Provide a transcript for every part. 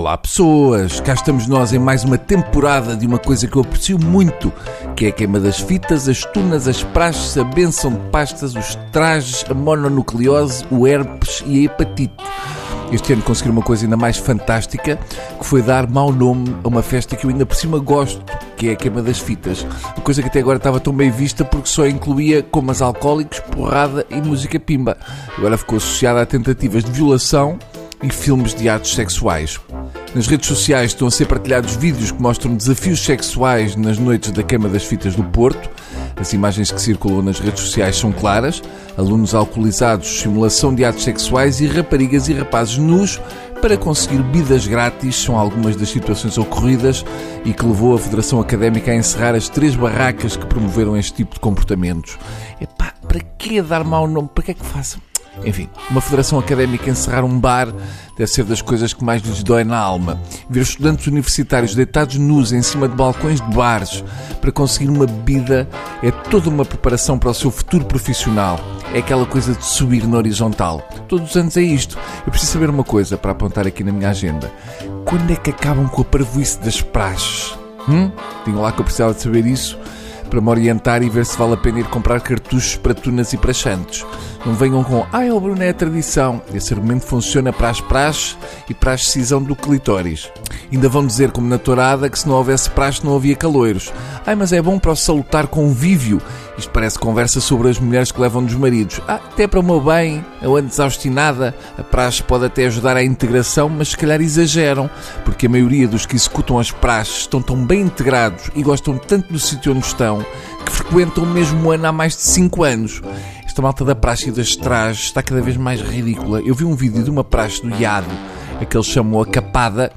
Olá pessoas, cá estamos nós em mais uma temporada de uma coisa que eu aprecio muito, que é a queima das fitas, as tunas, as praxes, a benção de pastas, os trajes, a mononucleose, o herpes e a hepatite. Este ano consegui uma coisa ainda mais fantástica, que foi dar mau nome a uma festa que eu ainda por cima gosto, que é a queima das fitas. Uma coisa que até agora estava tão bem vista porque só incluía comas alcoólicos, porrada e música pimba. Agora ficou associada a tentativas de violação e filmes de atos sexuais. Nas redes sociais estão a ser partilhados vídeos que mostram desafios sexuais nas noites da queima das fitas do Porto. As imagens que circulam nas redes sociais são claras: alunos alcoolizados, simulação de atos sexuais e raparigas e rapazes nus para conseguir bebidas grátis são algumas das situações ocorridas e que levou a Federação Académica a encerrar as três barracas que promoveram este tipo de comportamentos. Epá, para que dar mau nome? Para que é que façam? Enfim, uma federação académica encerrar um bar deve ser das coisas que mais lhes dói na alma. Ver estudantes universitários deitados nus em cima de balcões de bares para conseguir uma bebida é toda uma preparação para o seu futuro profissional. É aquela coisa de subir na horizontal. Todos os anos é isto. Eu preciso saber uma coisa para apontar aqui na minha agenda. Quando é que acabam com a parvoíce das praxes? Hum? Tinha lá que eu precisava de saber isso para me orientar e ver se vale a pena ir comprar cartuchos para tunas e para chantes. Não venham com, ah, o Bruno é a tradição. Esse argumento funciona para as praxes e para a excisão do clitóris. Ainda vão dizer, como na tourada, que se não houvesse praxe não havia caloiros. Ai, mas é bom para o salutar convívio. Isto parece conversa sobre as mulheres que levam dos maridos. Ah, até para o meu bem, eu ando desaustinada. A praxe pode até ajudar à integração, mas se calhar exageram, porque a maioria dos que executam as praxes estão tão bem integrados e gostam tanto do sítio onde estão que frequentam o mesmo ano há mais de 5 anos. Esta malta da praxe e das trajes está cada vez mais ridícula. Eu vi um vídeo de uma praxe do IAD, a que eles chamam a capada,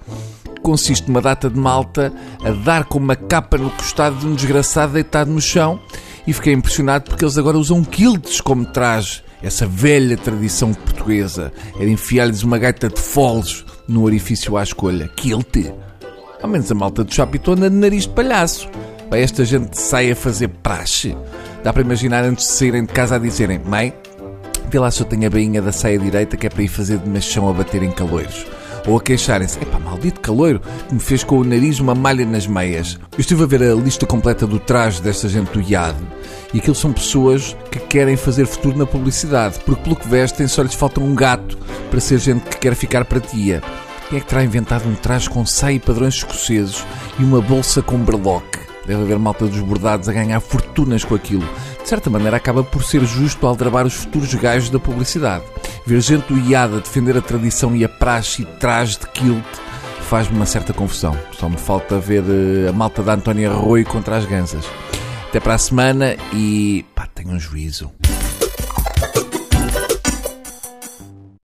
consiste numa data de malta a dar com uma capa no costado de um desgraçado deitado no chão e fiquei impressionado porque eles agora usam quilts como traje. Essa velha tradição portuguesa era enfiar-lhes uma gaita de foles no orifício à escolha. Kilt! Ao menos a malta do Chapito anda de nariz de palhaço. Vai esta gente sai a fazer praxe. Dá para imaginar antes de saírem de casa a dizerem: Mãe, vê lá se eu tenho a bainha da saia direita que é para ir fazer de machão a bater em caloiros. Ou a queixarem-se: Epá, maldito caloiro que me fez com o nariz uma malha nas meias. Eu estive a ver a lista completa do traje desta gente do IAD e aquilo são pessoas que querem fazer futuro na publicidade, porque pelo que vestem só lhes falta um gato para ser gente que quer ficar para tia. Quem é que terá inventado um traje com saia e padrões escoceses e uma bolsa com berloque? Deve haver malta dos bordados a ganhar fortunas com aquilo. De certa maneira, acaba por ser justo aldrabar os futuros gajos da publicidade. Ver gente do IAD a defender a tradição e a praxe e traje de kilt faz-me uma certa confusão. Só me falta ver uh, a malta da Antónia Rui contra as gansas. Até para a semana e pá, tenham um juízo.